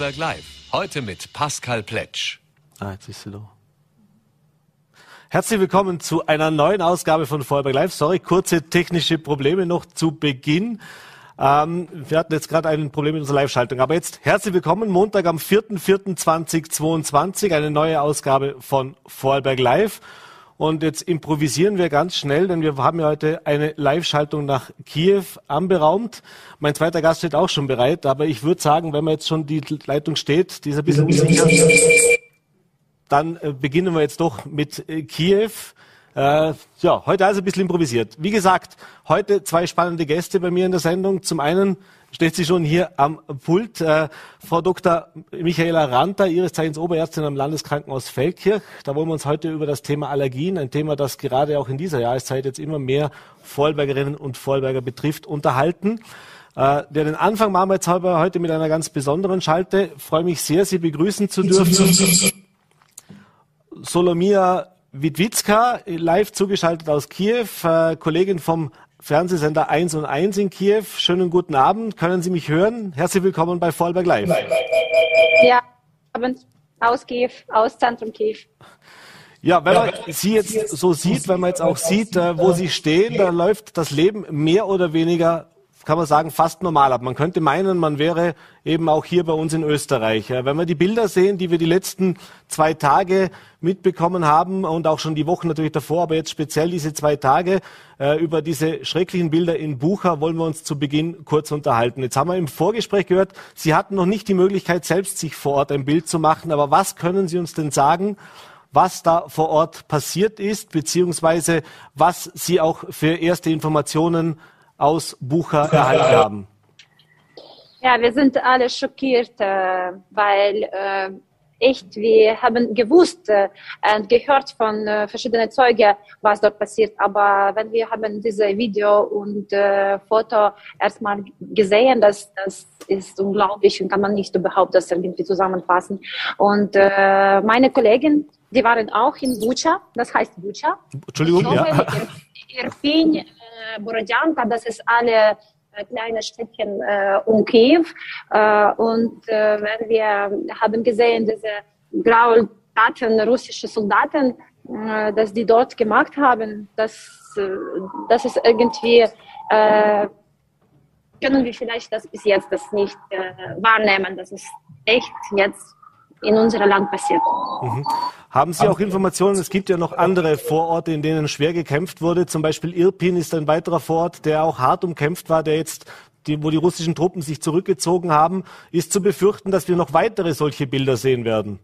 Vorarlberg Live. Heute mit Pascal Pletsch. Ah, jetzt bist du da. Herzlich willkommen zu einer neuen Ausgabe von Vorarlberg Live. Sorry, kurze technische Probleme noch zu Beginn. Ähm, wir hatten jetzt gerade ein Problem mit unserer Live-Schaltung. Aber jetzt herzlich willkommen. Montag am 4.4.2022, eine neue Ausgabe von Vorarlberg Live. Und jetzt improvisieren wir ganz schnell, denn wir haben ja heute eine Live-Schaltung nach Kiew anberaumt. Mein zweiter Gast steht auch schon bereit, aber ich würde sagen, wenn man jetzt schon die Leitung steht, die ist ein bisschen unsicher, dann äh, beginnen wir jetzt doch mit äh, Kiew. Äh, ja, heute also ein bisschen improvisiert. Wie gesagt, heute zwei spannende Gäste bei mir in der Sendung. Zum einen steht sie schon hier am Pult. Äh, Frau Dr. Michaela Ranter, Ihres Zeichens Oberärztin am Landeskrankenhaus Feldkirch. Da wollen wir uns heute über das Thema Allergien, ein Thema, das gerade auch in dieser Jahreszeit jetzt immer mehr Vorarlbergerinnen und Vorarlberger betrifft, unterhalten. Äh, der den Anfang machen wir jetzt heute mit einer ganz besonderen Schalte. Freue mich sehr, Sie begrüßen zu dürfen. Solomia Witwicka, live zugeschaltet aus Kiew, äh, Kollegin vom Fernsehsender 1 und 1 in Kiew. Schönen guten Abend. Können Sie mich hören? Herzlich willkommen bei Vorarlberg Live. Ja, Abend aus Kiew, aus Zentrum Kiew. Ja, wenn man Sie jetzt so sieht, wenn man jetzt auch sieht, äh, wo Sie stehen, da läuft das Leben mehr oder weniger kann man sagen, fast normal ab. Man könnte meinen, man wäre eben auch hier bei uns in Österreich. Wenn wir die Bilder sehen, die wir die letzten zwei Tage mitbekommen haben und auch schon die Wochen natürlich davor, aber jetzt speziell diese zwei Tage äh, über diese schrecklichen Bilder in Bucha wollen wir uns zu Beginn kurz unterhalten. Jetzt haben wir im Vorgespräch gehört, Sie hatten noch nicht die Möglichkeit, selbst sich vor Ort ein Bild zu machen. Aber was können Sie uns denn sagen? was da vor Ort passiert ist, beziehungsweise was Sie auch für erste Informationen aus Bucha erhalten haben? Ja, wir sind alle schockiert, äh, weil äh, echt, wir haben gewusst äh, und gehört von verschiedenen Zeugen, was dort passiert. Aber wenn wir haben diese Video und äh, Foto erstmal gesehen, das, das ist unglaublich und kann man nicht überhaupt das irgendwie zusammenfassen. Und äh, meine Kollegen, die waren auch in Bucha, das heißt Bucha. Entschuldigung, glaube, ja. Irpin, Borodjanka, das ist alle äh, kleine Städtchen äh, um Kiew. Äh, und äh, wenn wir haben gesehen, diese Graultaten russische Soldaten, äh, dass die dort gemacht haben, das, äh, das ist irgendwie, äh, können wir vielleicht das bis jetzt das nicht äh, wahrnehmen. Das ist echt jetzt in unserem Land passiert. Mhm. Haben Sie auch Informationen? Es gibt ja noch andere Vororte, in denen schwer gekämpft wurde. Zum Beispiel Irpin ist ein weiterer Vorort, der auch hart umkämpft war, der jetzt die, wo die russischen Truppen sich zurückgezogen haben, ist zu befürchten, dass wir noch weitere solche Bilder sehen werden.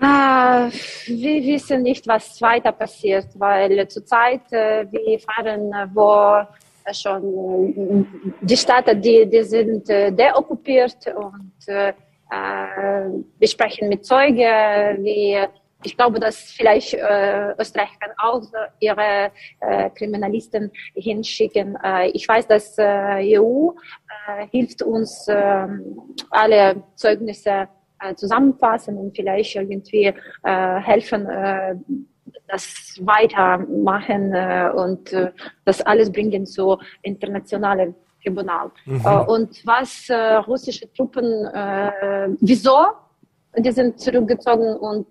Ah, wir wissen nicht, was weiter passiert, weil zurzeit äh, wir fahren, äh, wo schon die Stadt, die, die sind äh, deokkupiert und äh, äh, wir sprechen mit Zeugen, wie ich glaube, dass vielleicht äh, Österreich kann auch ihre äh, Kriminalisten hinschicken. Äh, ich weiß, dass äh, EU äh, hilft uns, äh, alle Zeugnisse äh, zusammenfassen und vielleicht irgendwie äh, helfen, äh, das weitermachen äh, und äh, das alles bringen zu internationalen Tribunal. Mhm. Und was russische Truppen, wieso die sind zurückgezogen und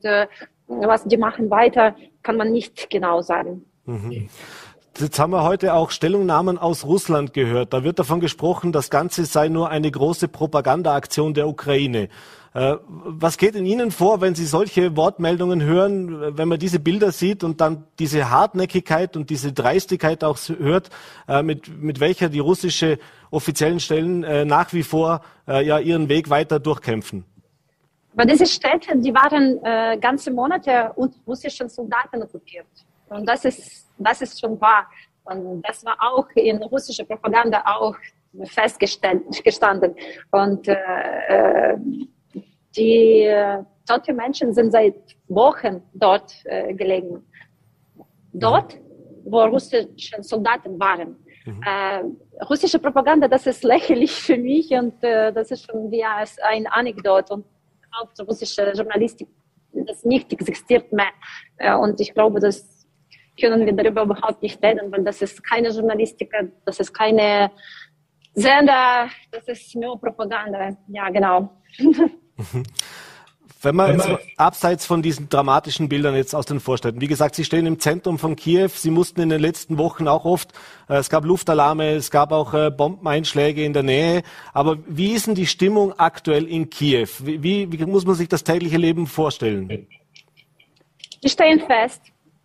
was die machen weiter, kann man nicht genau sagen. Mhm. Jetzt haben wir heute auch Stellungnahmen aus Russland gehört. Da wird davon gesprochen, das Ganze sei nur eine große Propagandaaktion der Ukraine. Äh, was geht in Ihnen vor, wenn Sie solche Wortmeldungen hören, wenn man diese Bilder sieht und dann diese Hartnäckigkeit und diese Dreistigkeit auch hört, äh, mit, mit welcher die russische offiziellen Stellen äh, nach wie vor ja ihren Weg weiter durchkämpfen? Aber diese Städte, die waren äh, ganze Monate und russischen Soldaten okkupiert. Und das ist, das ist schon wahr. Und das war auch in russischer Propaganda auch festgestanden. Und äh, die äh, tote Menschen sind seit Wochen dort äh, gelegen. Dort, wo russische Soldaten waren. Mhm. Äh, russische Propaganda, das ist lächerlich für mich und äh, das ist schon wie ein Anekdot und auch russische Journalistik, das nicht existiert mehr. Äh, und ich glaube, das können wir darüber überhaupt nicht reden, weil das ist keine Journalistik, das ist keine Sender, das ist nur Propaganda. Ja, genau. Wenn man jetzt abseits von diesen dramatischen Bildern jetzt aus den Vorstädten, wie gesagt, Sie stehen im Zentrum von Kiew, Sie mussten in den letzten Wochen auch oft, äh, es gab Luftalarme, es gab auch äh, Bombeneinschläge in der Nähe, aber wie ist denn die Stimmung aktuell in Kiew? Wie, wie, wie muss man sich das tägliche Leben vorstellen? Wir stehen fest.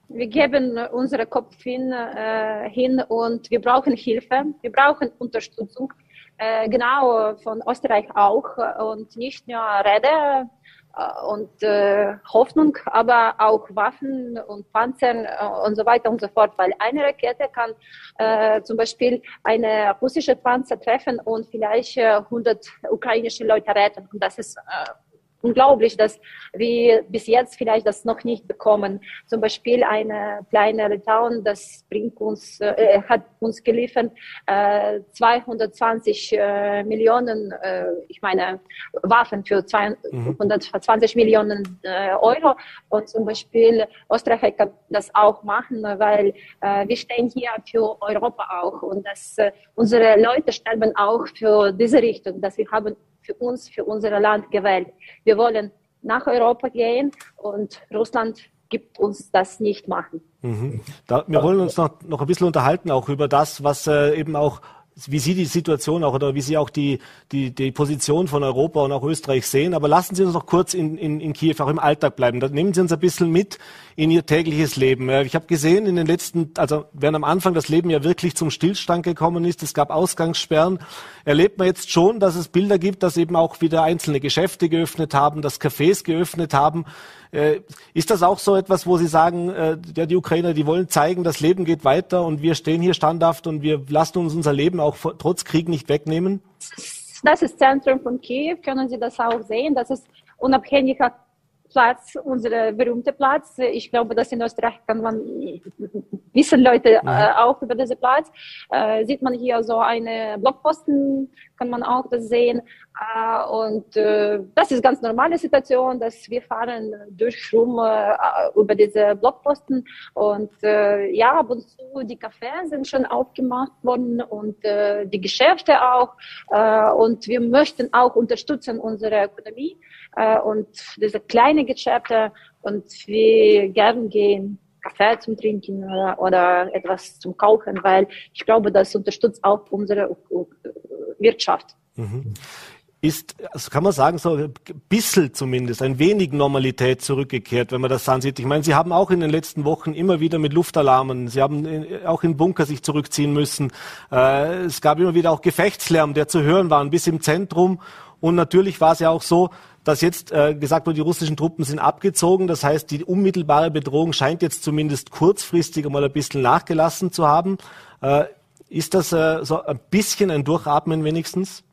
Wir geben unseren Kopf hin, äh, hin und wir brauchen Hilfe, wir brauchen Unterstützung, äh, genau von Österreich auch und nicht nur Rede äh, und äh, Hoffnung, aber auch Waffen und Panzer äh, und so weiter und so fort, weil eine Rakete kann äh, zum Beispiel eine russische Panzer treffen und vielleicht 100 äh, ukrainische Leute retten. Und das ist unglaublich, dass wir bis jetzt vielleicht das noch nicht bekommen. Zum Beispiel eine kleine Litauen, das bringt uns, äh, hat uns geliefert äh, 220 äh, Millionen, äh, ich meine Waffen für 220 mhm. Millionen äh, Euro. Und zum Beispiel Österreich kann das auch machen, weil äh, wir stehen hier für Europa auch und dass unsere Leute sterben auch für diese Richtung, dass wir haben für uns, für unser Land gewählt. Wir wollen nach Europa gehen und Russland gibt uns das nicht machen. Mhm. Da, wir wollen uns noch, noch ein bisschen unterhalten auch über das, was äh, eben auch wie Sie die Situation auch oder wie Sie auch die, die, die Position von Europa und auch Österreich sehen. Aber lassen Sie uns noch kurz in, in, in Kiew auch im Alltag bleiben. Da nehmen Sie uns ein bisschen mit in Ihr tägliches Leben. Ich habe gesehen in den letzten, also während am Anfang das Leben ja wirklich zum Stillstand gekommen ist, es gab Ausgangssperren, erlebt man jetzt schon, dass es Bilder gibt, dass eben auch wieder einzelne Geschäfte geöffnet haben, dass Cafés geöffnet haben. Äh, ist das auch so etwas, wo Sie sagen, äh, ja, die Ukrainer, die wollen zeigen, das Leben geht weiter und wir stehen hier standhaft und wir lassen uns unser Leben auch trotz Krieg nicht wegnehmen? Das ist Zentrum von Kiew, können Sie das auch sehen. Das ist unabhängiger Platz, unser berühmter Platz. Ich glaube, dass in Österreich kann man wissen Leute äh, auch über diesen Platz. Äh, sieht man hier so eine Blockposten, kann man auch das sehen. Äh, und äh, das ist ganz normale Situation, dass wir fahren durch rum äh, über diese Blockposten und ja, ab und zu die Cafés sind schon aufgemacht worden und die Geschäfte auch. Und wir möchten auch unterstützen unsere Ökonomie und diese kleine Geschäfte und wir gerne gehen Kaffee zum Trinken oder, oder etwas zum Kaufen, weil ich glaube, das unterstützt auch unsere Wirtschaft. Mhm. Ist, also kann man sagen, so ein bisschen zumindest, ein wenig Normalität zurückgekehrt, wenn man das ansieht. Ich meine, Sie haben auch in den letzten Wochen immer wieder mit Luftalarmen, Sie haben auch in Bunker sich zurückziehen müssen. Äh, es gab immer wieder auch Gefechtslärm, der zu hören war, bisschen im Zentrum. Und natürlich war es ja auch so, dass jetzt äh, gesagt wurde, die russischen Truppen sind abgezogen. Das heißt, die unmittelbare Bedrohung scheint jetzt zumindest kurzfristig einmal ein bisschen nachgelassen zu haben. Äh, ist das äh, so ein bisschen ein Durchatmen wenigstens?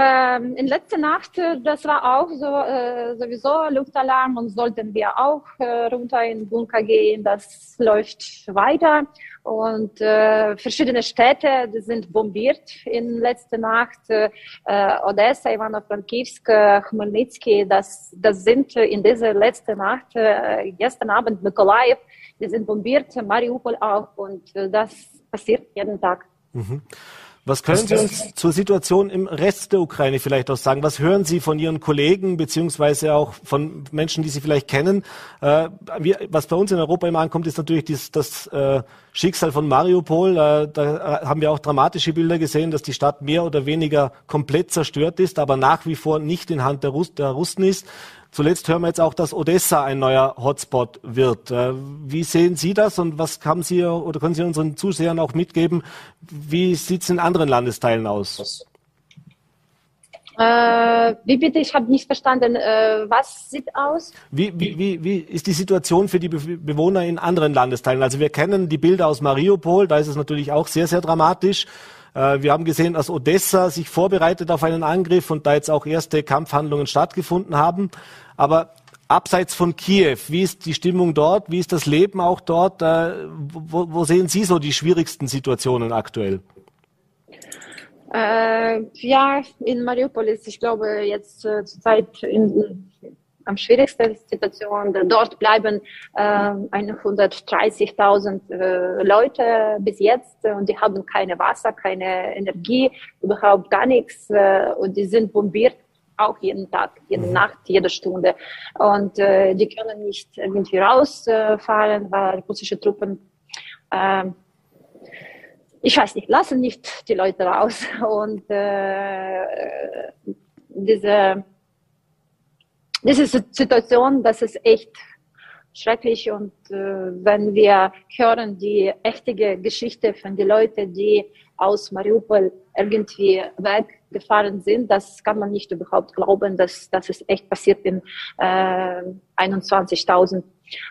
Ähm, in letzter Nacht, äh, das war auch so, äh, sowieso Luftalarm und sollten wir auch äh, runter in den Bunker gehen. Das läuft weiter und äh, verschiedene Städte sind bombiert in letzter Nacht. Äh, Odessa, Ivano-Frankivsk, Chmelnytsky, das, das sind in dieser letzten Nacht, äh, gestern Abend Mykolaiv, die sind bombiert, Mariupol auch und äh, das passiert jeden Tag. Mhm. Was können Sie uns zur Situation im Rest der Ukraine vielleicht auch sagen? Was hören Sie von Ihren Kollegen beziehungsweise auch von Menschen, die Sie vielleicht kennen? Äh, was bei uns in Europa immer ankommt, ist natürlich dies, das äh, Schicksal von Mariupol. Äh, da haben wir auch dramatische Bilder gesehen, dass die Stadt mehr oder weniger komplett zerstört ist, aber nach wie vor nicht in Hand der, Russ der Russen ist. Zuletzt hören wir jetzt auch, dass Odessa ein neuer Hotspot wird. Äh, wie sehen Sie das und was haben Sie oder können Sie unseren Zusehern auch mitgeben? Wie sieht es in anderen Landesteilen aus? Äh, wie bitte? Ich habe nicht verstanden. Äh, was sieht aus? Wie, wie, wie, wie ist die Situation für die Be Bewohner in anderen Landesteilen? Also wir kennen die Bilder aus Mariupol, da ist es natürlich auch sehr, sehr dramatisch. Äh, wir haben gesehen, dass Odessa sich vorbereitet auf einen Angriff und da jetzt auch erste Kampfhandlungen stattgefunden haben. Aber abseits von Kiew, wie ist die Stimmung dort? Wie ist das Leben auch dort? Äh, wo, wo sehen Sie so die schwierigsten Situationen aktuell? Äh, ja, in Mariupol ist, ich glaube, jetzt äh, zurzeit in am schwierigsten Situation. Dort bleiben äh, 130.000 äh, Leute bis jetzt und die haben keine Wasser, keine Energie, überhaupt gar nichts äh, und die sind bombiert auch jeden Tag, jede mhm. Nacht, jede Stunde. Und äh, die können nicht irgendwie rausfahren, weil russische Truppen, äh, ich weiß nicht, lassen nicht die Leute raus. Und äh, diese, diese Situation, das ist echt schrecklich. Und äh, wenn wir hören die echte Geschichte von den Leuten, die aus Mariupol irgendwie weggefahren sind, das kann man nicht überhaupt glauben, dass das ist echt passiert in äh, 21.000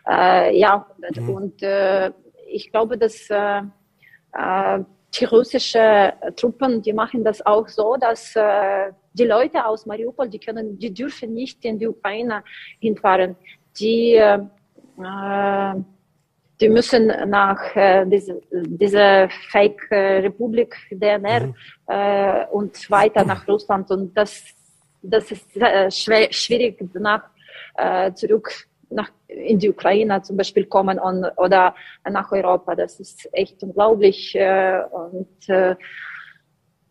äh, Jahrhundert. Mhm. Und äh, ich glaube, dass äh, äh, die russischen Truppen, die machen das auch so, dass äh, die Leute aus Mariupol, die können, die dürfen nicht in die Ukraine hinfahren. Die äh, die müssen nach äh, diese, diese Fake-Republik DNR mhm. äh, und weiter nach Russland. Und das, das ist äh, schwer, schwierig, nach, äh, zurück nach, in die Ukraine zum Beispiel kommen und, oder nach Europa. Das ist echt unglaublich. Äh, und äh,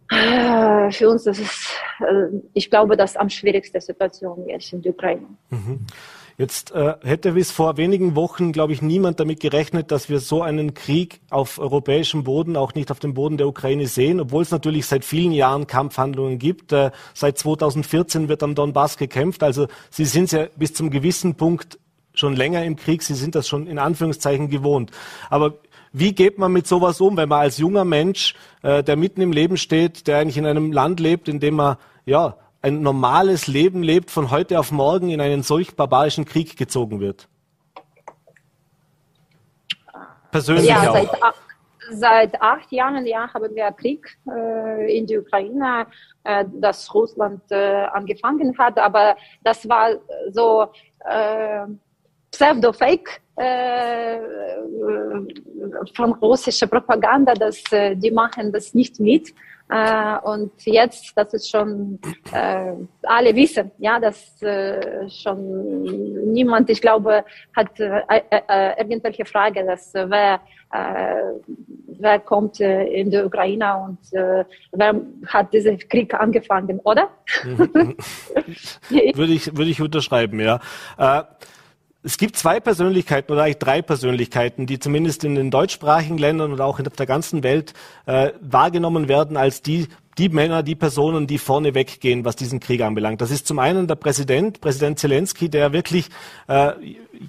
für uns das ist, äh, ich glaube, das am schwierigste Situation jetzt in der Ukraine. Mhm. Jetzt äh, hätte bis vor wenigen Wochen, glaube ich, niemand damit gerechnet, dass wir so einen Krieg auf europäischem Boden, auch nicht auf dem Boden der Ukraine sehen, obwohl es natürlich seit vielen Jahren Kampfhandlungen gibt. Äh, seit 2014 wird am Donbass gekämpft. Also Sie sind ja bis zum gewissen Punkt schon länger im Krieg. Sie sind das schon in Anführungszeichen gewohnt. Aber wie geht man mit sowas um, wenn man als junger Mensch, äh, der mitten im Leben steht, der eigentlich in einem Land lebt, in dem man ja ein normales Leben lebt, von heute auf morgen in einen solch barbarischen Krieg gezogen wird? Persönlich ja, auch. Seit, seit acht Jahren ja, haben wir Krieg äh, in der Ukraine, äh, das Russland äh, angefangen hat, aber das war so äh, Pseudo-Fake äh, von russischer Propaganda, dass äh, die machen das nicht mit. Äh, und jetzt, das ist schon, alle wissen, ja, dass schon niemand, ich glaube, hat irgendwelche Frage, dass wer, wer kommt in die Ukraine und wer hat diesen Krieg angefangen, oder? Mhm. würde ich, würde ich unterschreiben, ja. Es gibt zwei Persönlichkeiten oder eigentlich drei Persönlichkeiten, die zumindest in den deutschsprachigen Ländern und auch in der ganzen Welt äh, wahrgenommen werden als die die Männer, die Personen, die vorne weggehen, was diesen Krieg anbelangt. Das ist zum einen der Präsident, Präsident Zelensky, der wirklich äh,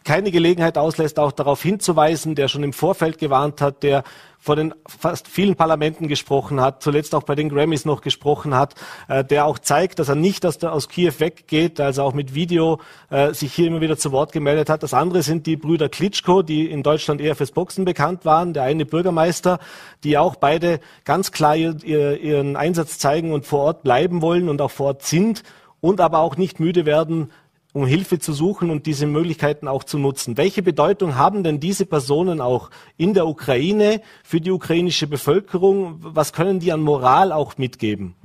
keine Gelegenheit auslässt, auch darauf hinzuweisen, der schon im Vorfeld gewarnt hat, der vor den fast vielen Parlamenten gesprochen hat, zuletzt auch bei den Grammys noch gesprochen hat, äh, der auch zeigt, dass er nicht aus, der, aus Kiew weggeht, also auch mit Video äh, sich hier immer wieder zu Wort gemeldet hat. Das andere sind die Brüder Klitschko, die in Deutschland eher fürs Boxen bekannt waren, der eine Bürgermeister, die auch beide ganz klar ihr, ihr, ihren Einsatz zeigen und vor Ort bleiben wollen und auch vor Ort sind und aber auch nicht müde werden, um Hilfe zu suchen und diese Möglichkeiten auch zu nutzen. Welche Bedeutung haben denn diese Personen auch in der Ukraine für die ukrainische Bevölkerung? Was können die an Moral auch mitgeben?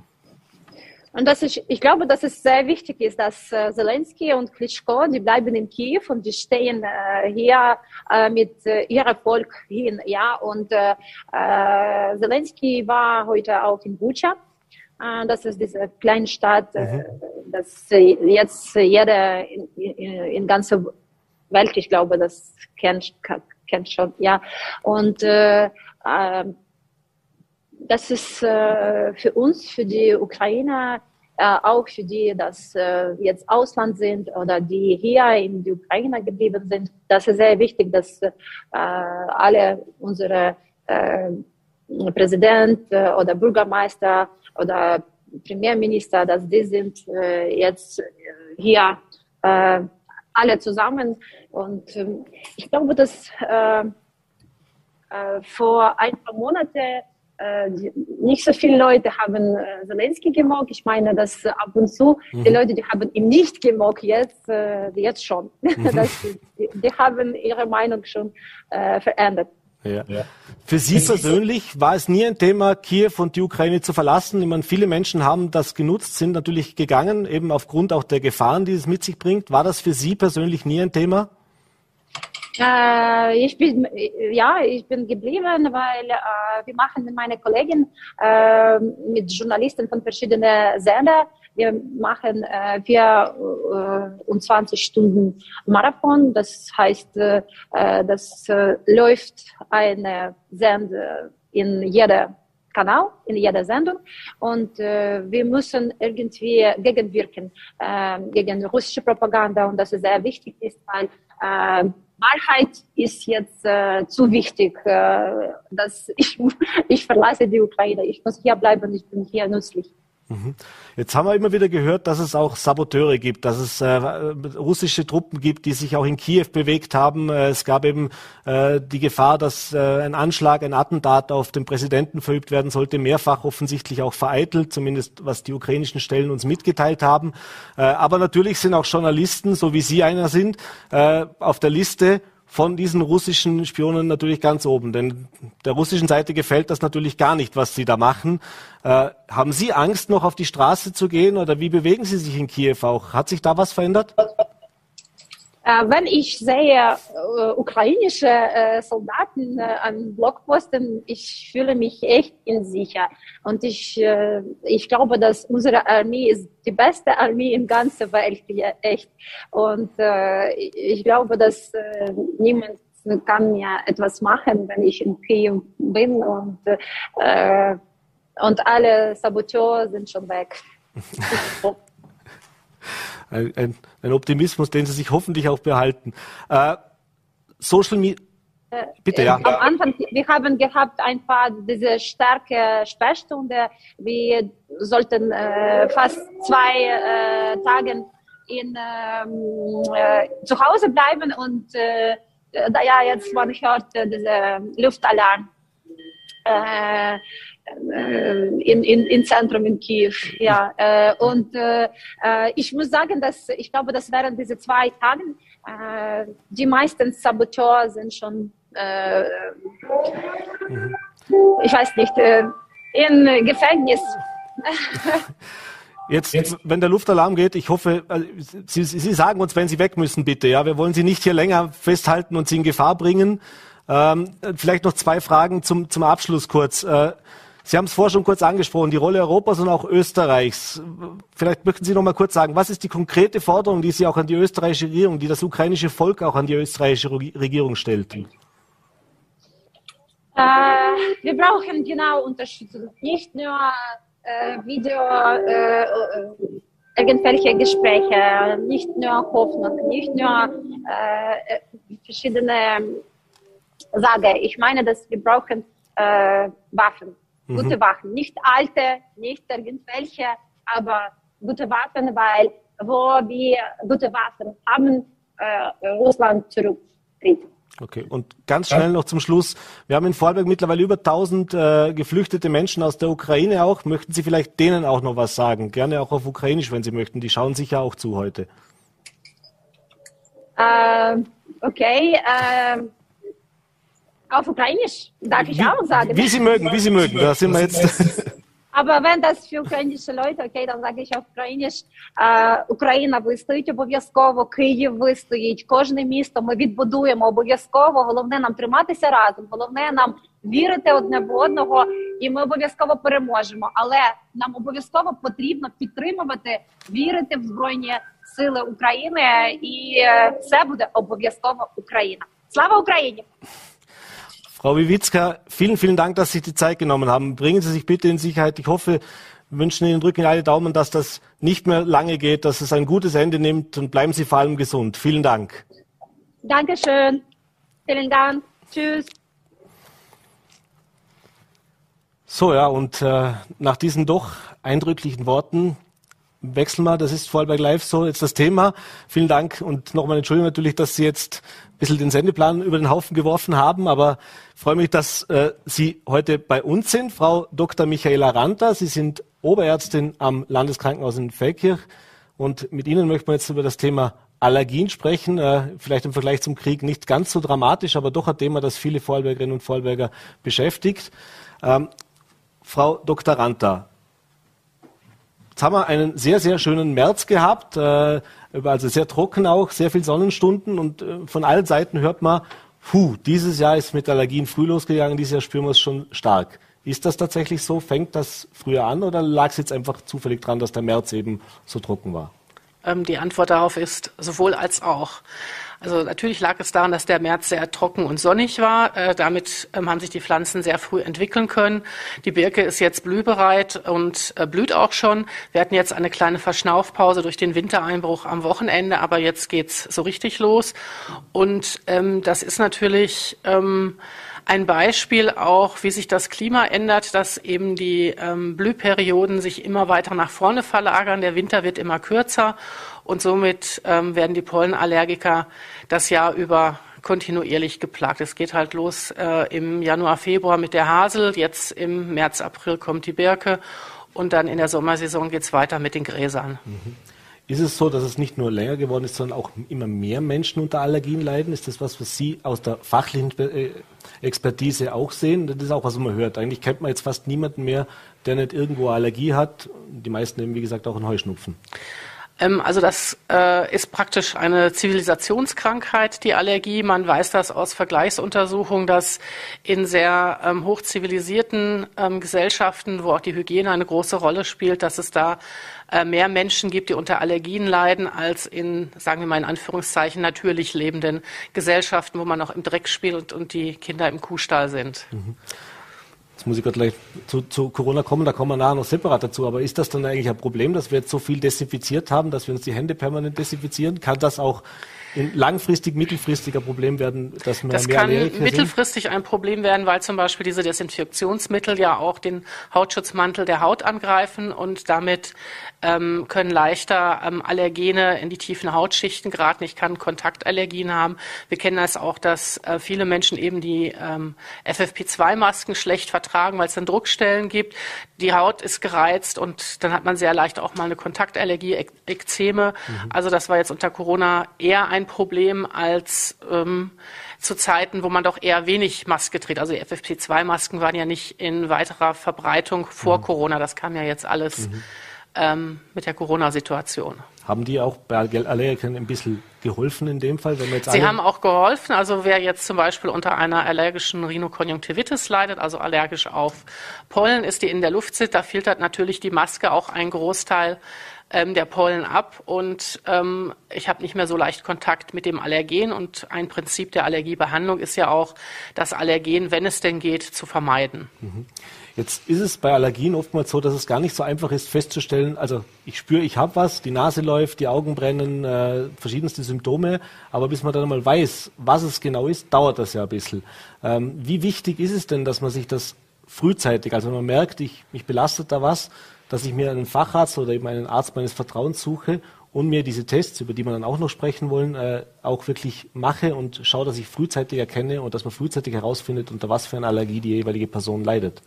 Und das ist, ich glaube, dass es sehr wichtig ist, dass äh, Zelensky und Klitschko, die bleiben in Kiew und die stehen äh, hier äh, mit äh, ihrem Volk hin, ja. Und äh, äh, Zelensky war heute auch in Bucha äh, das ist diese kleine Stadt, mhm. Das jetzt jeder in, in, in ganzer Welt, ich glaube, das kennt, kennt schon, ja. Und äh, äh, das ist äh, für uns, für die Ukrainer, äh, auch für die, das äh, jetzt Ausland sind oder die hier in die Ukraine geblieben sind, das ist sehr wichtig, dass äh, alle unsere äh, Präsident äh, oder Bürgermeister oder Premierminister, dass die sind äh, jetzt äh, hier äh, alle zusammen. Und ähm, ich glaube, dass äh, äh, vor ein paar Monaten äh, nicht so viele Leute haben Zelensky gemocht. Ich meine, dass ab und zu mhm. die Leute, die haben ihn nicht gemocht, jetzt, jetzt schon. Mhm. das, die, die, haben ihre Meinung schon verändert. Ja. ja. Für Sie persönlich war es nie ein Thema, Kiew und die Ukraine zu verlassen. Ich meine, viele Menschen haben das genutzt, sind natürlich gegangen, eben aufgrund auch der Gefahren, die es mit sich bringt. War das für Sie persönlich nie ein Thema? Äh, ich bin ja, ich bin geblieben, weil äh, wir machen mit meiner Kollegin äh, mit Journalisten von verschiedenen Sendern wir machen äh, 24 äh, Stunden Marathon. Das heißt, äh, das äh, läuft eine Sende in jeder Kanal, in jeder Sendung. Und äh, wir müssen irgendwie gegenwirken äh, gegen russische Propaganda. Und das ist sehr wichtig ist, weil äh, Wahrheit ist jetzt äh, zu wichtig. Äh, dass ich, ich verlasse die Ukraine. Ich muss hier bleiben. Ich bin hier nützlich. Mhm. Jetzt haben wir immer wieder gehört, dass es auch Saboteure gibt, dass es äh, russische Truppen gibt, die sich auch in Kiew bewegt haben. Äh, es gab eben äh, die Gefahr, dass äh, ein Anschlag, ein Attentat auf den Präsidenten verübt werden sollte, mehrfach offensichtlich auch vereitelt, zumindest was die ukrainischen Stellen uns mitgeteilt haben. Äh, aber natürlich sind auch Journalisten, so wie Sie einer sind, äh, auf der Liste von diesen russischen Spionen natürlich ganz oben. Denn der russischen Seite gefällt das natürlich gar nicht, was sie da machen. Äh, haben Sie Angst, noch auf die Straße zu gehen oder wie bewegen Sie sich in Kiew auch? Hat sich da was verändert? Äh, wenn ich sehe äh, ukrainische äh, Soldaten äh, an Blockposten, ich fühle mich echt unsicher. Und ich, äh, ich glaube, dass unsere Armee ist die beste Armee in ganzer Welt, ja, echt. Und äh, ich glaube, dass niemand kann mir etwas machen, wenn ich in Kiew bin und, und alle Saboteure sind schon weg. ein, ein, ein, Optimismus, den Sie sich hoffentlich auch behalten. Äh, Social Media. Äh, Bitte, ja. Am Anfang, wir haben gehabt ein paar diese starke Sperrstunde. Wir sollten äh, fast zwei äh, Tage in, ähm, äh, zu Hause bleiben und äh, da ja jetzt man hört äh, diese Luftalarm. Äh, äh, in, in, in Zentrum in Kiew. Ja, äh, und äh, äh, ich muss sagen, dass ich glaube, dass während diese zwei Tagen äh, die meisten Saboteur sind schon, äh, ich weiß nicht, äh, in Gefängnis. Jetzt, Jetzt, wenn der Luftalarm geht, ich hoffe, Sie, Sie sagen uns, wenn Sie weg müssen, bitte. Ja, wir wollen Sie nicht hier länger festhalten und Sie in Gefahr bringen. Ähm, vielleicht noch zwei Fragen zum, zum Abschluss kurz. Äh, Sie haben es vorher schon kurz angesprochen, die Rolle Europas und auch Österreichs. Vielleicht möchten Sie noch mal kurz sagen, was ist die konkrete Forderung, die Sie auch an die österreichische Regierung, die das ukrainische Volk auch an die österreichische Regierung stellt? Äh, wir brauchen genau Unterstützung, nicht nur äh, Video, äh, irgendwelche Gespräche, nicht nur Hoffnung, nicht nur äh, verschiedene Sage. Ich meine, dass wir brauchen äh, Waffen. Gute Waffen. Nicht alte, nicht irgendwelche, aber gute Waffen, weil wo wir gute Waffen haben, äh, Russland zurücktritt. Okay, und ganz schnell noch zum Schluss. Wir haben in Vorarlberg mittlerweile über 1000 äh, geflüchtete Menschen aus der Ukraine auch. Möchten Sie vielleicht denen auch noch was sagen? Gerne auch auf Ukrainisch, wenn Sie möchten. Die schauen sicher auch zu heute. Äh, okay, äh, auf Ukrainisch, darf ich wie, auch sagen. Wie Sie mögen, wie Sie mögen, da sind wir jetzt. Aber wenn das für українські Leute, окей, dann sage ich auf Україніш, е, Україна вистоїть обов'язково, Київ вистоїть, кожне місто ми відбудуємо обов'язково. Головне нам триматися разом, головне нам вірити одне в одного, і ми обов'язково переможемо. Але нам обов'язково потрібно підтримувати, вірити в збройні сили України, і це буде обов'язково Україна. Слава Україні! Frau Wiwitzka, vielen, vielen Dank, dass Sie sich die Zeit genommen haben. Bringen Sie sich bitte in Sicherheit. Ich hoffe, wir wünschen Ihnen, drücken alle Daumen, dass das nicht mehr lange geht, dass es ein gutes Ende nimmt und bleiben Sie vor allem gesund. Vielen Dank. Dankeschön. Vielen Dank. Tschüss. So, ja, und äh, nach diesen doch eindrücklichen Worten wechseln wir, das ist Vorarlberg Live so jetzt das Thema. Vielen Dank und nochmal Entschuldigung natürlich, dass Sie jetzt ein bisschen den Sendeplan über den Haufen geworfen haben, aber ich freue mich, dass äh, Sie heute bei uns sind. Frau Dr. Michaela Ranta, Sie sind Oberärztin am Landeskrankenhaus in Feldkirch und mit Ihnen möchten wir jetzt über das Thema Allergien sprechen. Äh, vielleicht im Vergleich zum Krieg nicht ganz so dramatisch, aber doch ein Thema, das viele Vorarlbergerinnen und Vorarlberger beschäftigt. Ähm, Frau Dr. Ranta, jetzt haben wir einen sehr, sehr schönen März gehabt, äh, also sehr trocken auch, sehr viel Sonnenstunden und äh, von allen Seiten hört man, puh, dieses Jahr ist mit Allergien früh losgegangen, dieses Jahr spüren wir es schon stark. Ist das tatsächlich so? Fängt das früher an oder lag es jetzt einfach zufällig dran, dass der März eben so trocken war? Ähm, die Antwort darauf ist sowohl als auch. Also natürlich lag es daran, dass der März sehr trocken und sonnig war. Äh, damit ähm, haben sich die Pflanzen sehr früh entwickeln können. Die Birke ist jetzt blühbereit und äh, blüht auch schon. Wir hatten jetzt eine kleine Verschnaufpause durch den Wintereinbruch am Wochenende, aber jetzt geht's so richtig los. Und ähm, das ist natürlich ähm, ein Beispiel auch, wie sich das Klima ändert, dass eben die ähm, Blühperioden sich immer weiter nach vorne verlagern. Der Winter wird immer kürzer und somit ähm, werden die Pollenallergiker das Jahr über kontinuierlich geplagt. Es geht halt los äh, im Januar, Februar mit der Hasel, jetzt im März, April kommt die Birke und dann in der Sommersaison geht es weiter mit den Gräsern. Mhm. Ist es so, dass es nicht nur länger geworden ist, sondern auch immer mehr Menschen unter Allergien leiden? Ist das was, was Sie aus der fachlichen äh, Expertise auch sehen? Das ist auch, was man hört. Eigentlich kennt man jetzt fast niemanden mehr, der nicht irgendwo Allergie hat. Die meisten eben, wie gesagt, auch einen Heuschnupfen. Ähm, also das äh, ist praktisch eine Zivilisationskrankheit, die Allergie. Man weiß das aus Vergleichsuntersuchungen, dass in sehr ähm, hochzivilisierten ähm, Gesellschaften, wo auch die Hygiene eine große Rolle spielt, dass es da mehr Menschen gibt, die unter Allergien leiden, als in, sagen wir mal in Anführungszeichen, natürlich lebenden Gesellschaften, wo man noch im Dreck spielt und die Kinder im Kuhstall sind. Mhm. Jetzt muss ich gerade gleich zu, zu, Corona kommen, da kommen wir nachher noch separat dazu. Aber ist das dann eigentlich ein Problem, dass wir jetzt so viel desinfiziert haben, dass wir uns die Hände permanent desinfizieren? Kann das auch ein langfristig, mittelfristiger Problem werden, dass wir das mehr kann Allergiker mittelfristig ein Problem werden, weil zum Beispiel diese Desinfektionsmittel ja auch den Hautschutzmantel der Haut angreifen und damit ähm, können leichter ähm, Allergene in die tiefen Hautschichten geraten. Ich kann Kontaktallergien haben. Wir kennen das auch, dass äh, viele Menschen eben die ähm, FFP2-Masken schlecht vertragen, weil es dann Druckstellen gibt. Die Haut ist gereizt und dann hat man sehr leicht auch mal eine Kontaktallergie, Ekzeme. Mhm. Also das war jetzt unter Corona eher ein Problem als ähm, zu Zeiten, wo man doch eher wenig Maske trägt. Also die FFP2-Masken waren ja nicht in weiterer Verbreitung vor mhm. Corona. Das kam ja jetzt alles mhm. Ähm, mit der Corona-Situation. Haben die auch bei Allergikern ein bisschen geholfen in dem Fall? Wenn wir jetzt Sie haben auch geholfen. Also wer jetzt zum Beispiel unter einer allergischen Rhinokonjunktivitis leidet, also allergisch auf Pollen ist, die in der Luft sind, da filtert natürlich die Maske auch einen Großteil ähm, der Pollen ab und ähm, ich habe nicht mehr so leicht Kontakt mit dem Allergen. Und ein Prinzip der Allergiebehandlung ist ja auch, das Allergen, wenn es denn geht, zu vermeiden. Mhm. Jetzt ist es bei Allergien oftmals so, dass es gar nicht so einfach ist festzustellen, also ich spüre, ich habe was, die Nase läuft, die Augen brennen, äh, verschiedenste Symptome, aber bis man dann mal weiß, was es genau ist, dauert das ja ein bisschen. Ähm, wie wichtig ist es denn, dass man sich das frühzeitig, also man merkt, ich, mich belastet da was, dass ich mir einen Facharzt oder eben einen Arzt meines Vertrauens suche und mir diese Tests, über die wir dann auch noch sprechen wollen, äh, auch wirklich mache und schaue, dass ich frühzeitig erkenne und dass man frühzeitig herausfindet, unter was für eine Allergie die jeweilige Person leidet.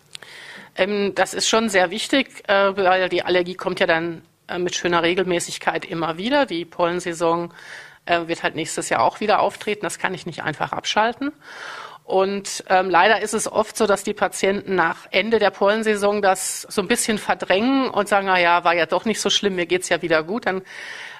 Ähm, das ist schon sehr wichtig, äh, weil die Allergie kommt ja dann äh, mit schöner Regelmäßigkeit immer wieder. Die Pollensaison äh, wird halt nächstes Jahr auch wieder auftreten. Das kann ich nicht einfach abschalten. Und ähm, leider ist es oft so, dass die Patienten nach Ende der Pollensaison das so ein bisschen verdrängen und sagen, na ja, war ja doch nicht so schlimm, mir geht's ja wieder gut. Dann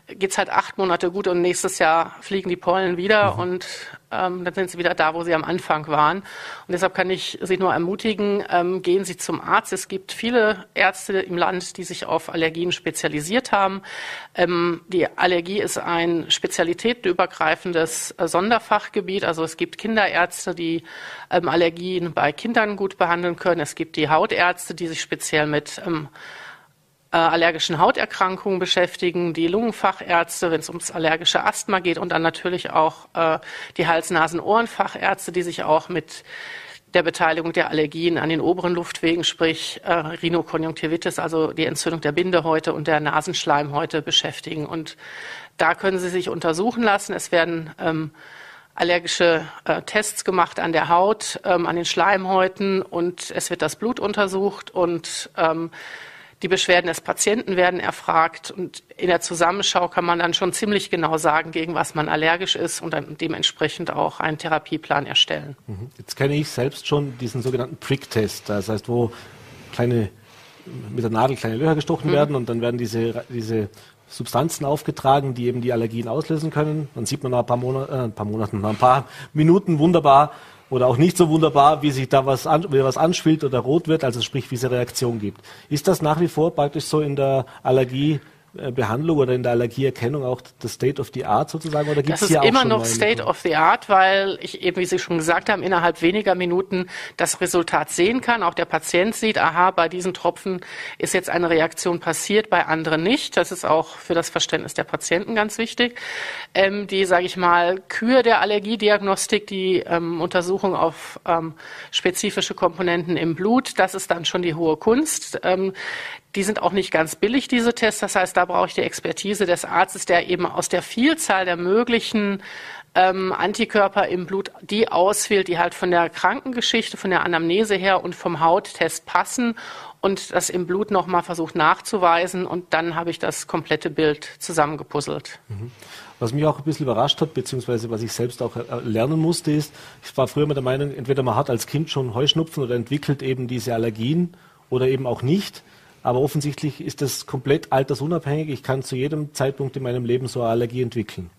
geht's halt acht Monate gut und nächstes Jahr fliegen die Pollen wieder mhm. und dann sind sie wieder da, wo sie am Anfang waren. Und deshalb kann ich Sie nur ermutigen, ähm, gehen Sie zum Arzt. Es gibt viele Ärzte im Land, die sich auf Allergien spezialisiert haben. Ähm, die Allergie ist ein spezialitätenübergreifendes äh, Sonderfachgebiet. Also es gibt Kinderärzte, die ähm, Allergien bei Kindern gut behandeln können. Es gibt die Hautärzte, die sich speziell mit ähm, äh, allergischen Hauterkrankungen beschäftigen, die Lungenfachärzte, wenn es ums allergische Asthma geht und dann natürlich auch äh, die Hals-Nasen-Ohrenfachärzte, die sich auch mit der Beteiligung der Allergien an den oberen Luftwegen, sprich äh, Rhinokonjunktivitis, also die Entzündung der Bindehäute und der Nasenschleimhäute beschäftigen. Und da können Sie sich untersuchen lassen. Es werden ähm, allergische äh, Tests gemacht an der Haut, ähm, an den Schleimhäuten und es wird das Blut untersucht und ähm, die Beschwerden des Patienten werden erfragt und in der Zusammenschau kann man dann schon ziemlich genau sagen, gegen was man allergisch ist und dann dementsprechend auch einen Therapieplan erstellen. Mhm. Jetzt kenne ich selbst schon diesen sogenannten Prick-Test, das heißt, wo kleine mit der Nadel kleine Löcher gestochen mhm. werden und dann werden diese, diese Substanzen aufgetragen, die eben die Allergien auslösen können. Dann sieht man nach ein paar, Monat, äh, ein paar Monaten, nach ein paar Minuten wunderbar, oder auch nicht so wunderbar, wie sich da was, an, wie was anspielt oder rot wird, also sprich, wie es eine Reaktion gibt. Ist das nach wie vor praktisch so in der Allergie Behandlung oder in der Allergieerkennung auch das State of the Art sozusagen? Oder gibt's das ist immer noch State of the Art, weil ich eben, wie Sie schon gesagt haben, innerhalb weniger Minuten das Resultat sehen kann. Auch der Patient sieht, aha, bei diesen Tropfen ist jetzt eine Reaktion passiert, bei anderen nicht. Das ist auch für das Verständnis der Patienten ganz wichtig. Ähm, die, sage ich mal, Kür der Allergiediagnostik, die ähm, Untersuchung auf ähm, spezifische Komponenten im Blut, das ist dann schon die hohe Kunst. Die sind auch nicht ganz billig, diese Tests. Das heißt, da brauche ich die Expertise des Arztes, der eben aus der Vielzahl der möglichen ähm, Antikörper im Blut die auswählt, die halt von der Krankengeschichte, von der Anamnese her und vom Hauttest passen und das im Blut nochmal versucht nachzuweisen und dann habe ich das komplette Bild zusammengepuzzelt. Mhm. Was mich auch ein bisschen überrascht hat, beziehungsweise was ich selbst auch äh, lernen musste, ist, ich war früher immer der Meinung, entweder man hat als Kind schon Heuschnupfen oder entwickelt eben diese Allergien oder eben auch nicht. Aber offensichtlich ist das komplett altersunabhängig. Ich kann zu jedem Zeitpunkt in meinem Leben so eine Allergie entwickeln.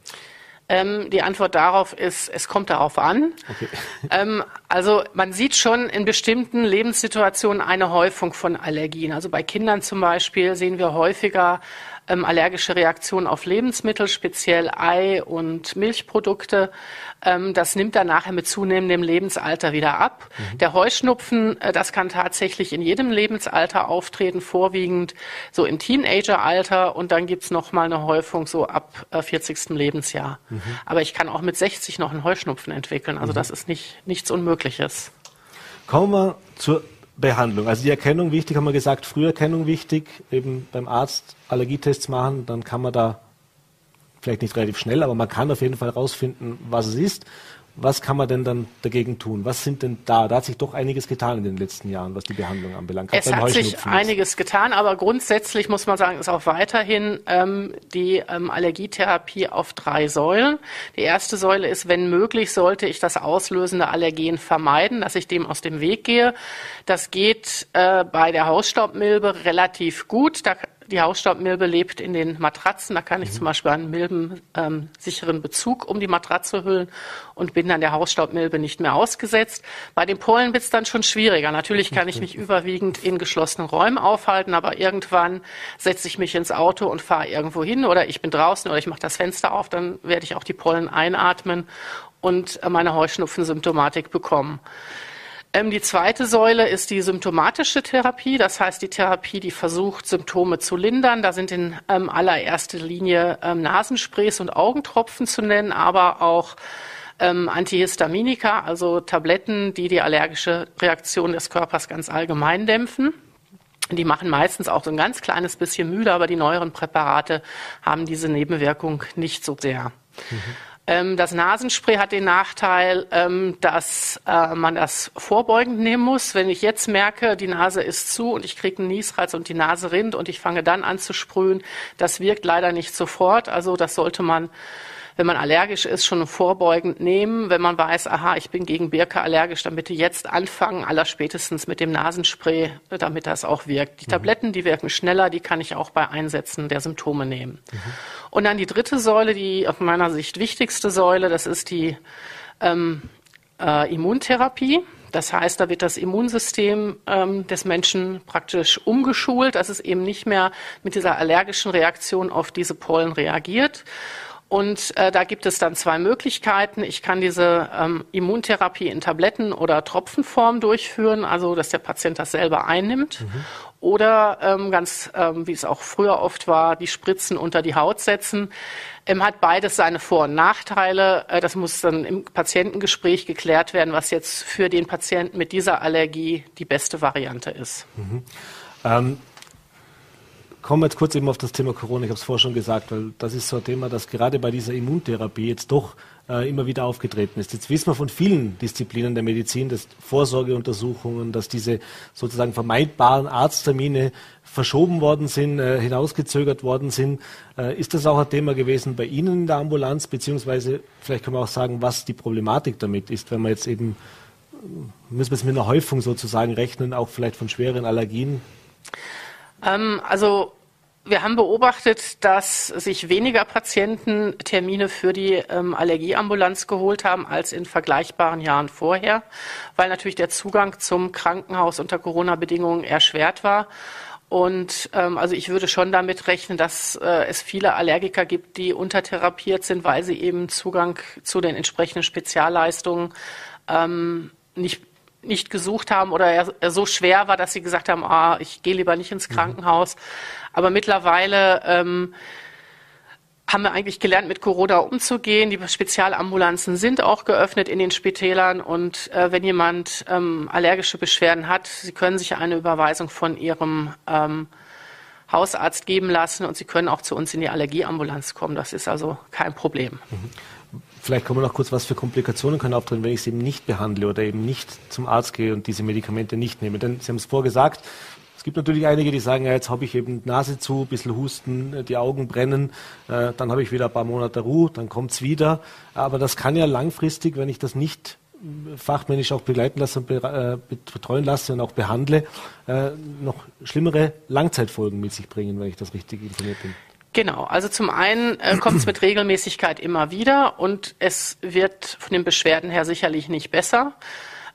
Ähm, die Antwort darauf ist, es kommt darauf an. Okay. Ähm, also man sieht schon in bestimmten Lebenssituationen eine Häufung von Allergien. Also bei Kindern zum Beispiel sehen wir häufiger ähm, allergische Reaktionen auf Lebensmittel, speziell Ei und Milchprodukte. Ähm, das nimmt dann nachher mit zunehmendem Lebensalter wieder ab. Mhm. Der Heuschnupfen, äh, das kann tatsächlich in jedem Lebensalter auftreten, vorwiegend so im Teenageralter und dann gibt's noch mal eine Häufung so ab äh, 40. Lebensjahr. Mhm. Aber ich kann auch mit 60 noch einen Heuschnupfen entwickeln. Also mhm. das ist nicht, nichts Unmögliches. Kommen wir zur Behandlung. Also die Erkennung wichtig, haben wir gesagt, Früherkennung wichtig, eben beim Arzt Allergietests machen, dann kann man da vielleicht nicht relativ schnell, aber man kann auf jeden Fall herausfinden, was es ist was kann man denn dann dagegen tun? Was sind denn da? Da hat sich doch einiges getan in den letzten Jahren, was die Behandlung anbelangt. Es hat sich einiges getan, aber grundsätzlich muss man sagen, ist auch weiterhin ähm, die ähm, Allergietherapie auf drei Säulen. Die erste Säule ist, wenn möglich, sollte ich das auslösende Allergen vermeiden, dass ich dem aus dem Weg gehe. Das geht äh, bei der Hausstaubmilbe relativ gut. Da die Hausstaubmilbe lebt in den Matratzen. Da kann ich mhm. zum Beispiel einen milbensicheren ähm, Bezug um die Matratze hüllen und bin dann der Hausstaubmilbe nicht mehr ausgesetzt. Bei den Pollen wird es dann schon schwieriger. Natürlich kann ich mich überwiegend in geschlossenen Räumen aufhalten, aber irgendwann setze ich mich ins Auto und fahre irgendwo hin oder ich bin draußen oder ich mache das Fenster auf, dann werde ich auch die Pollen einatmen und meine Heuschnupfensymptomatik bekommen. Ähm, die zweite Säule ist die symptomatische Therapie, das heißt die Therapie, die versucht, Symptome zu lindern. Da sind in ähm, allererster Linie ähm, Nasensprays und Augentropfen zu nennen, aber auch ähm, Antihistaminika, also Tabletten, die die allergische Reaktion des Körpers ganz allgemein dämpfen. Die machen meistens auch so ein ganz kleines bisschen müde, aber die neueren Präparate haben diese Nebenwirkung nicht so sehr. Mhm. Ähm, das Nasenspray hat den Nachteil, ähm, dass äh, man das vorbeugend nehmen muss. Wenn ich jetzt merke, die Nase ist zu und ich kriege einen Niesreiz und die Nase rinnt und ich fange dann an zu sprühen, das wirkt leider nicht sofort. Also das sollte man wenn man allergisch ist, schon vorbeugend nehmen. Wenn man weiß, aha, ich bin gegen Birke allergisch, dann bitte jetzt anfangen, allerspätestens mit dem Nasenspray, damit das auch wirkt. Die mhm. Tabletten, die wirken schneller, die kann ich auch bei Einsätzen der Symptome nehmen. Mhm. Und dann die dritte Säule, die auf meiner Sicht wichtigste Säule, das ist die ähm, äh, Immuntherapie. Das heißt, da wird das Immunsystem ähm, des Menschen praktisch umgeschult, dass es eben nicht mehr mit dieser allergischen Reaktion auf diese Pollen reagiert. Und äh, da gibt es dann zwei Möglichkeiten. Ich kann diese ähm, Immuntherapie in Tabletten- oder Tropfenform durchführen, also dass der Patient das selber einnimmt. Mhm. Oder ähm, ganz, ähm, wie es auch früher oft war, die Spritzen unter die Haut setzen. Ähm, hat beides seine Vor- und Nachteile. Äh, das muss dann im Patientengespräch geklärt werden, was jetzt für den Patienten mit dieser Allergie die beste Variante ist. Mhm. Ähm, kommen wir jetzt kurz eben auf das Thema Corona. Ich habe es vorher schon gesagt, weil das ist so ein Thema, das gerade bei dieser Immuntherapie jetzt doch äh, immer wieder aufgetreten ist. Jetzt wissen wir von vielen Disziplinen der Medizin, dass Vorsorgeuntersuchungen, dass diese sozusagen vermeidbaren Arzttermine verschoben worden sind, äh, hinausgezögert worden sind. Äh, ist das auch ein Thema gewesen bei Ihnen in der Ambulanz, beziehungsweise vielleicht können wir auch sagen, was die Problematik damit ist, wenn man jetzt eben, müssen wir es mit einer Häufung sozusagen rechnen, auch vielleicht von schweren Allergien? Ähm, also wir haben beobachtet, dass sich weniger Patienten Termine für die ähm, Allergieambulanz geholt haben als in vergleichbaren Jahren vorher, weil natürlich der Zugang zum Krankenhaus unter Corona-Bedingungen erschwert war. Und ähm, also ich würde schon damit rechnen, dass äh, es viele Allergiker gibt, die untertherapiert sind, weil sie eben Zugang zu den entsprechenden Spezialleistungen ähm, nicht nicht gesucht haben oder er, er, so schwer war, dass sie gesagt haben, ah, ich gehe lieber nicht ins mhm. Krankenhaus. Mhm. Aber mittlerweile ähm, haben wir eigentlich gelernt, mit Corona umzugehen. Die Spezialambulanzen sind auch geöffnet in den Spitälern und äh, wenn jemand ähm, allergische Beschwerden hat, Sie können sich eine Überweisung von Ihrem ähm, Hausarzt geben lassen und Sie können auch zu uns in die Allergieambulanz kommen. Das ist also kein Problem. Mhm. Vielleicht kommen wir noch kurz, was für Komplikationen können auftreten, wenn ich es eben nicht behandle oder eben nicht zum Arzt gehe und diese Medikamente nicht nehme. Denn Sie haben es vorgesagt, gibt natürlich einige, die sagen, ja, jetzt habe ich eben Nase zu, ein bisschen Husten, die Augen brennen, äh, dann habe ich wieder ein paar Monate Ruhe, dann kommt es wieder. Aber das kann ja langfristig, wenn ich das nicht fachmännisch auch begleiten lasse und äh, betreuen lasse und auch behandle, äh, noch schlimmere Langzeitfolgen mit sich bringen, wenn ich das richtig informiert bin. Genau, also zum einen äh, kommt es mit Regelmäßigkeit immer wieder und es wird von den Beschwerden her sicherlich nicht besser.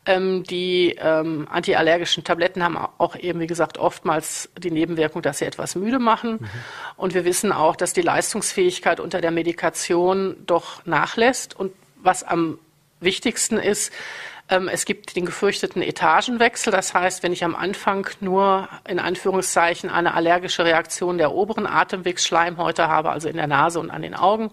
Ähm, die ähm, antiallergischen Tabletten haben auch eben, wie gesagt, oftmals die Nebenwirkung, dass sie etwas müde machen. Mhm. Und wir wissen auch, dass die Leistungsfähigkeit unter der Medikation doch nachlässt. Und was am wichtigsten ist, es gibt den gefürchteten Etagenwechsel. Das heißt, wenn ich am Anfang nur in Anführungszeichen eine allergische Reaktion der oberen Atemwegsschleimhäute habe, also in der Nase und an den Augen,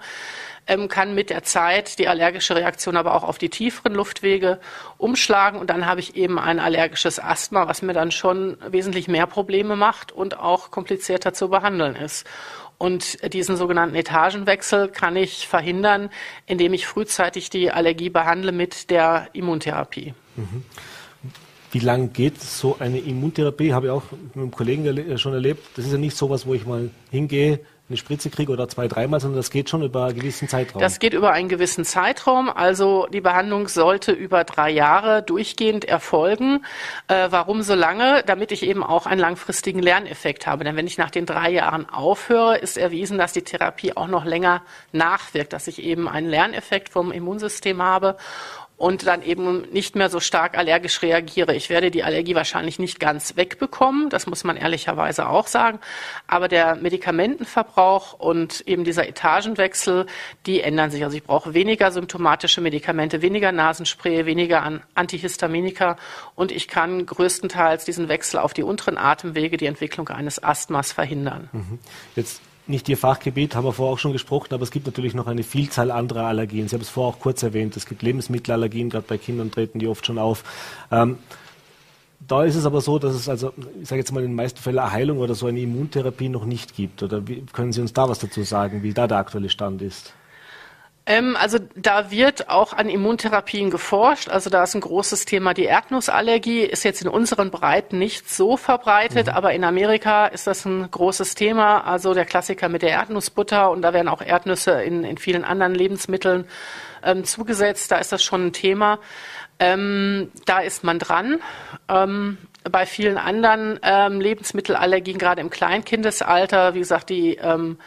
ähm, kann mit der Zeit die allergische Reaktion aber auch auf die tieferen Luftwege umschlagen und dann habe ich eben ein allergisches Asthma, was mir dann schon wesentlich mehr Probleme macht und auch komplizierter zu behandeln ist. Und diesen sogenannten Etagenwechsel kann ich verhindern, indem ich frühzeitig die Allergie behandle mit der Immuntherapie. Mhm. Wie lange geht so eine Immuntherapie? Habe ich auch mit einem Kollegen schon erlebt. Das ist ja nicht so was, wo ich mal hingehe, eine Spritze kriege oder zwei, dreimal, sondern das geht schon über einen gewissen Zeitraum. Das geht über einen gewissen Zeitraum. Also die Behandlung sollte über drei Jahre durchgehend erfolgen. Äh, warum so lange? Damit ich eben auch einen langfristigen Lerneffekt habe. Denn wenn ich nach den drei Jahren aufhöre, ist erwiesen, dass die Therapie auch noch länger nachwirkt, dass ich eben einen Lerneffekt vom Immunsystem habe und dann eben nicht mehr so stark allergisch reagiere. Ich werde die Allergie wahrscheinlich nicht ganz wegbekommen, das muss man ehrlicherweise auch sagen, aber der Medikamentenverbrauch und eben dieser Etagenwechsel, die ändern sich. Also ich brauche weniger symptomatische Medikamente, weniger Nasenspray, weniger an Antihistaminika und ich kann größtenteils diesen Wechsel auf die unteren Atemwege, die Entwicklung eines Asthmas verhindern. Mhm. Jetzt nicht Ihr Fachgebiet, haben wir vorher auch schon gesprochen, aber es gibt natürlich noch eine Vielzahl anderer Allergien. Sie haben es vorher auch kurz erwähnt. Es gibt Lebensmittelallergien, gerade bei Kindern treten die oft schon auf. Ähm, da ist es aber so, dass es also, ich sage jetzt mal in den meisten Fällen eine Heilung oder so eine Immuntherapie noch nicht gibt. Oder wie, können Sie uns da was dazu sagen, wie da der aktuelle Stand ist? Ähm, also da wird auch an Immuntherapien geforscht. Also da ist ein großes Thema. Die Erdnussallergie ist jetzt in unseren Breiten nicht so verbreitet, mhm. aber in Amerika ist das ein großes Thema. Also der Klassiker mit der Erdnussbutter und da werden auch Erdnüsse in, in vielen anderen Lebensmitteln ähm, zugesetzt. Da ist das schon ein Thema. Ähm, da ist man dran. Ähm, bei vielen anderen ähm, Lebensmittelallergien, gerade im Kleinkindesalter, wie gesagt, die ähm,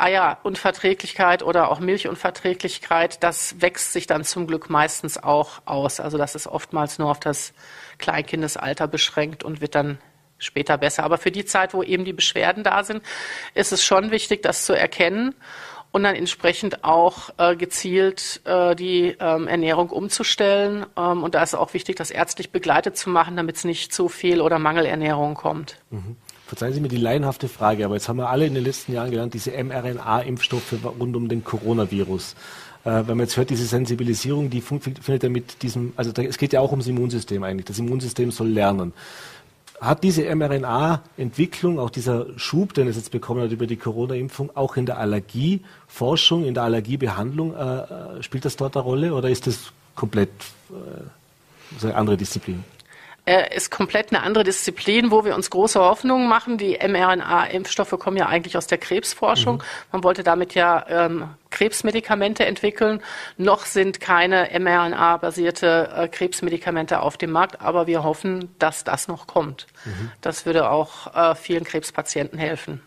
Eierunverträglichkeit oder auch Milchunverträglichkeit, das wächst sich dann zum Glück meistens auch aus. Also das ist oftmals nur auf das Kleinkindesalter beschränkt und wird dann später besser. Aber für die Zeit, wo eben die Beschwerden da sind, ist es schon wichtig, das zu erkennen und dann entsprechend auch äh, gezielt äh, die ähm, Ernährung umzustellen. Ähm, und da ist auch wichtig, das ärztlich begleitet zu machen, damit es nicht zu Fehl- oder Mangelernährung kommt. Mhm. Verzeihen Sie mir die laienhafte Frage, aber jetzt haben wir alle in den letzten Jahren gelernt, diese mRNA-Impfstoffe rund um den Coronavirus. Äh, wenn man jetzt hört, diese Sensibilisierung, die findet ja mit diesem, also es geht ja auch ums Immunsystem eigentlich. Das Immunsystem soll lernen. hat diese mRNA-Entwicklung, auch dieser Schub, den es jetzt bekommen hat über die Corona-Impfung, auch in der Allergieforschung, in der Allergiebehandlung, äh, äh spielt das dort eine Rolle oder ist das komplett eine andere Disziplin? Äh, ist komplett eine andere Disziplin, wo wir uns große Hoffnungen machen. Die mRNA-Impfstoffe kommen ja eigentlich aus der Krebsforschung. Mhm. Man wollte damit ja ähm, Krebsmedikamente entwickeln. Noch sind keine mRNA-basierte äh, Krebsmedikamente auf dem Markt, aber wir hoffen, dass das noch kommt. Mhm. Das würde auch äh, vielen Krebspatienten helfen.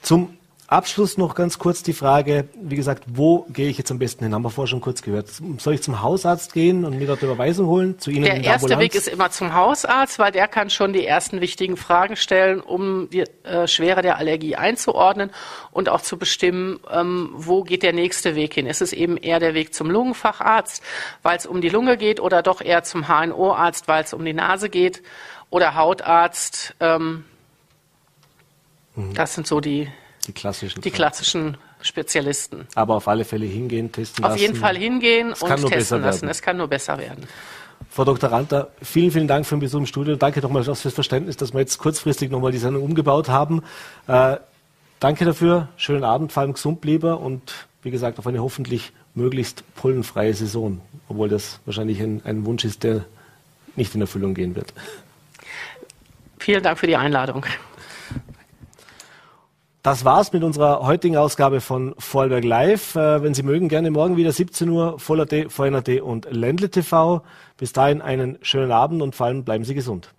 Zum Abschluss noch ganz kurz die Frage, wie gesagt, wo gehe ich jetzt am besten hin? Haben wir vorher schon kurz gehört. Soll ich zum Hausarzt gehen und mir dort Überweisung holen? Zu Ihnen der erste Weg ist immer zum Hausarzt, weil der kann schon die ersten wichtigen Fragen stellen, um die äh, Schwere der Allergie einzuordnen und auch zu bestimmen, ähm, wo geht der nächste Weg hin. Ist es eben eher der Weg zum Lungenfacharzt, weil es um die Lunge geht, oder doch eher zum HNO-Arzt, weil es um die Nase geht, oder Hautarzt. Ähm, mhm. Das sind so die die klassischen. Die klassischen Spezialisten. Aber auf alle Fälle hingehen, testen auf lassen. Auf jeden Fall hingehen es und testen lassen. Es kann nur besser werden. Frau Dr. Ranter, vielen, vielen Dank für den Besuch im Studio. Danke nochmal fürs Verständnis, dass wir jetzt kurzfristig nochmal die Sendung umgebaut haben. Äh, danke dafür. Schönen Abend, vor allem gesund lieber und wie gesagt auf eine hoffentlich möglichst pollenfreie Saison, obwohl das wahrscheinlich ein, ein Wunsch ist, der nicht in Erfüllung gehen wird. Vielen Dank für die Einladung. Das war's mit unserer heutigen Ausgabe von Vorarlberg Live. Äh, wenn Sie mögen, gerne morgen wieder 17 Uhr, Voll.at, VNAT und Ländle TV. Bis dahin einen schönen Abend und vor allem bleiben Sie gesund.